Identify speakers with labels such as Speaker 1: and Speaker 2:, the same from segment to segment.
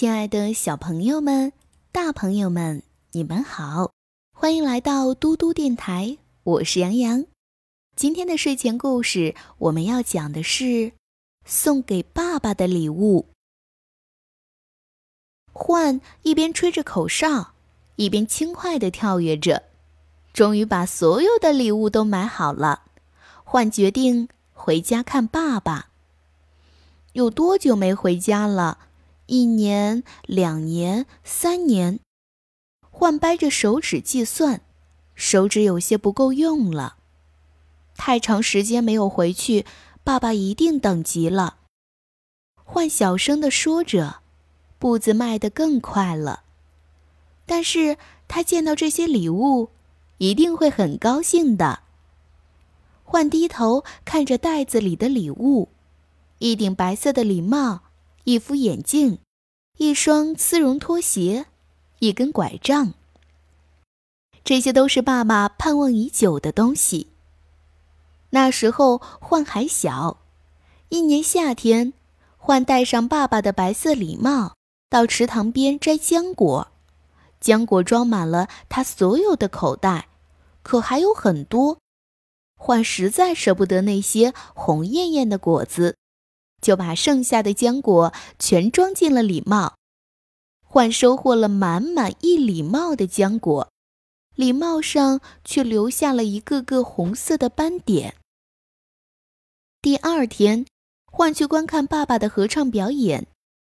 Speaker 1: 亲爱的小朋友们、大朋友们，你们好，欢迎来到嘟嘟电台，我是杨洋。今天的睡前故事，我们要讲的是送给爸爸的礼物。焕一边吹着口哨，一边轻快地跳跃着，终于把所有的礼物都买好了。焕决定回家看爸爸。有多久没回家了？一年、两年、三年。焕掰着手指计算，手指有些不够用了。太长时间没有回去，爸爸一定等急了。焕小声地说着，步子迈得更快了。但是他见到这些礼物，一定会很高兴的。焕低头看着袋子里的礼物，一顶白色的礼帽，一副眼镜，一双丝绒拖鞋，一根拐杖。这些都是爸爸盼望已久的东西。那时候，焕还小。一年夏天，焕戴上爸爸的白色礼帽，到池塘边摘浆果。浆果装满了他所有的口袋，可还有很多。焕实在舍不得那些红艳艳的果子，就把剩下的浆果全装进了礼帽。焕收获了满满一礼帽的浆果，礼帽上却留下了一个个红色的斑点。第二天，换去观看爸爸的合唱表演。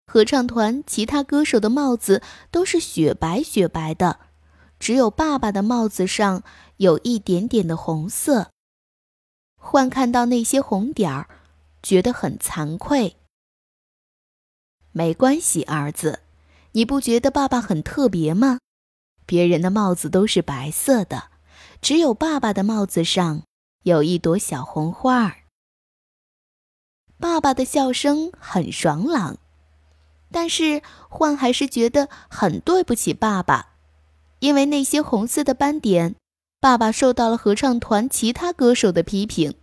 Speaker 1: 合唱团其他歌手的帽子都是雪白雪白的，只有爸爸的帽子上有一点点的红色。换看到那些红点儿，觉得很惭愧。没关系，儿子，你不觉得爸爸很特别吗？别人的帽子都是白色的，只有爸爸的帽子上有一朵小红花儿。爸爸的笑声很爽朗，但是焕还是觉得很对不起爸爸，因为那些红色的斑点，爸爸受到了合唱团其他歌手的批评，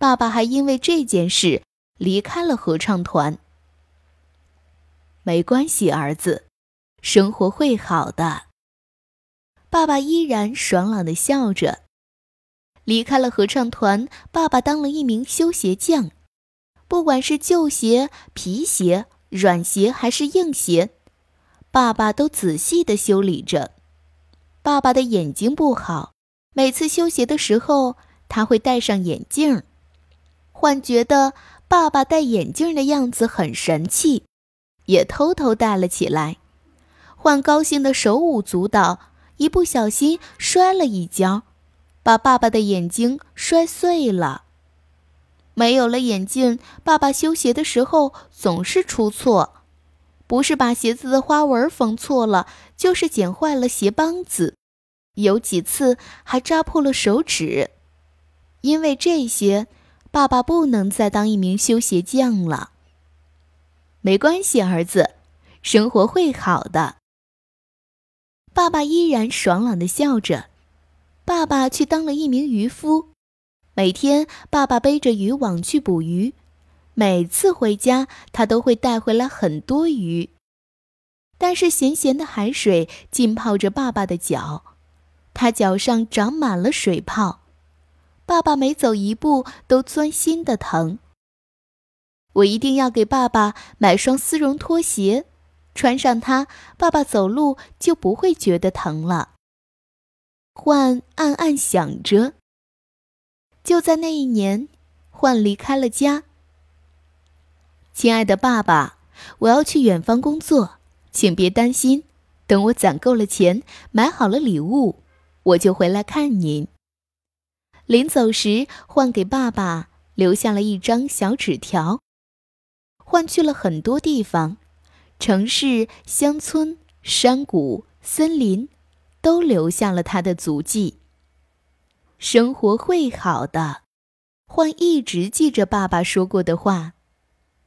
Speaker 1: 爸爸还因为这件事离开了合唱团。没关系，儿子，生活会好的。爸爸依然爽朗的笑着。离开了合唱团，爸爸当了一名修鞋匠。不管是旧鞋、皮鞋、软鞋还是硬鞋，爸爸都仔细的修理着。爸爸的眼睛不好，每次修鞋的时候，他会戴上眼镜。幻觉得爸爸戴眼镜的样子很神气，也偷偷戴了起来。幻高兴的手舞足蹈，一不小心摔了一跤，把爸爸的眼睛摔碎了。没有了眼镜，爸爸修鞋的时候总是出错，不是把鞋子的花纹缝错了，就是剪坏了鞋帮子，有几次还扎破了手指。因为这些，爸爸不能再当一名修鞋匠了。没关系，儿子，生活会好的。爸爸依然爽朗的笑着。爸爸去当了一名渔夫。每天，爸爸背着渔网去捕鱼。每次回家，他都会带回来很多鱼。但是，咸咸的海水浸泡着爸爸的脚，他脚上长满了水泡。爸爸每走一步都钻心的疼。我一定要给爸爸买双丝绒拖鞋，穿上它，爸爸走路就不会觉得疼了。焕暗暗想着。就在那一年，焕离开了家。亲爱的爸爸，我要去远方工作，请别担心。等我攒够了钱，买好了礼物，我就回来看您。临走时，焕给爸爸留下了一张小纸条。焕去了很多地方，城市、乡村、山谷、森林，都留下了他的足迹。生活会好的，焕一直记着爸爸说过的话。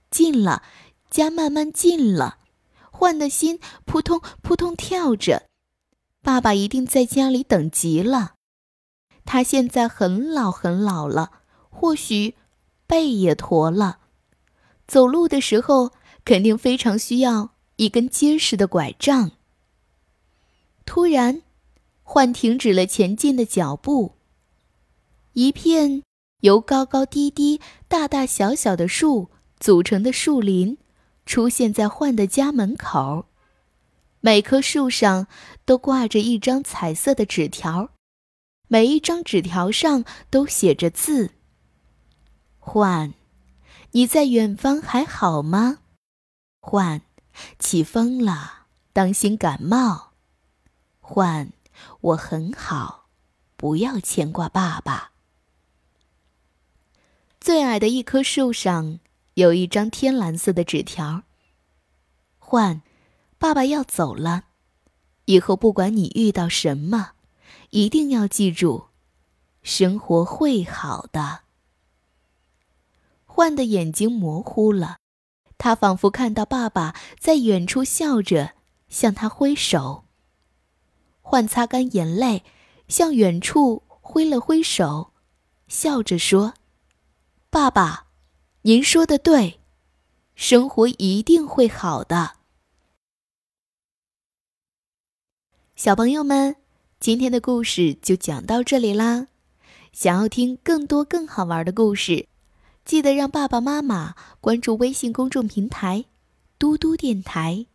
Speaker 1: 近了，家慢慢近了，焕的心扑通扑通跳着。爸爸一定在家里等急了。他现在很老很老了，或许背也驼了，走路的时候肯定非常需要一根结实的拐杖。突然，幻停止了前进的脚步。一片由高高低低、大大小小的树组成的树林，出现在幻的家门口。每棵树上都挂着一张彩色的纸条，每一张纸条上都写着字。幻，你在远方还好吗？幻，起风了，当心感冒。幻，我很好，不要牵挂爸爸。最矮的一棵树上有一张天蓝色的纸条。幻，爸爸要走了，以后不管你遇到什么，一定要记住，生活会好的。焕的眼睛模糊了，他仿佛看到爸爸在远处笑着向他挥手。焕擦干眼泪，向远处挥了挥手，笑着说。爸爸，您说的对，生活一定会好的。小朋友们，今天的故事就讲到这里啦。想要听更多更好玩的故事，记得让爸爸妈妈关注微信公众平台“嘟嘟电台”，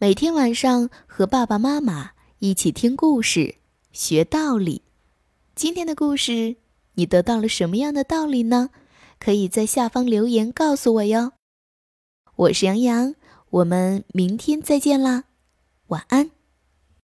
Speaker 1: 每天晚上和爸爸妈妈一起听故事、学道理。今天的故事，你得到了什么样的道理呢？可以在下方留言告诉我哟。我是杨洋，我们明天再见啦，晚安。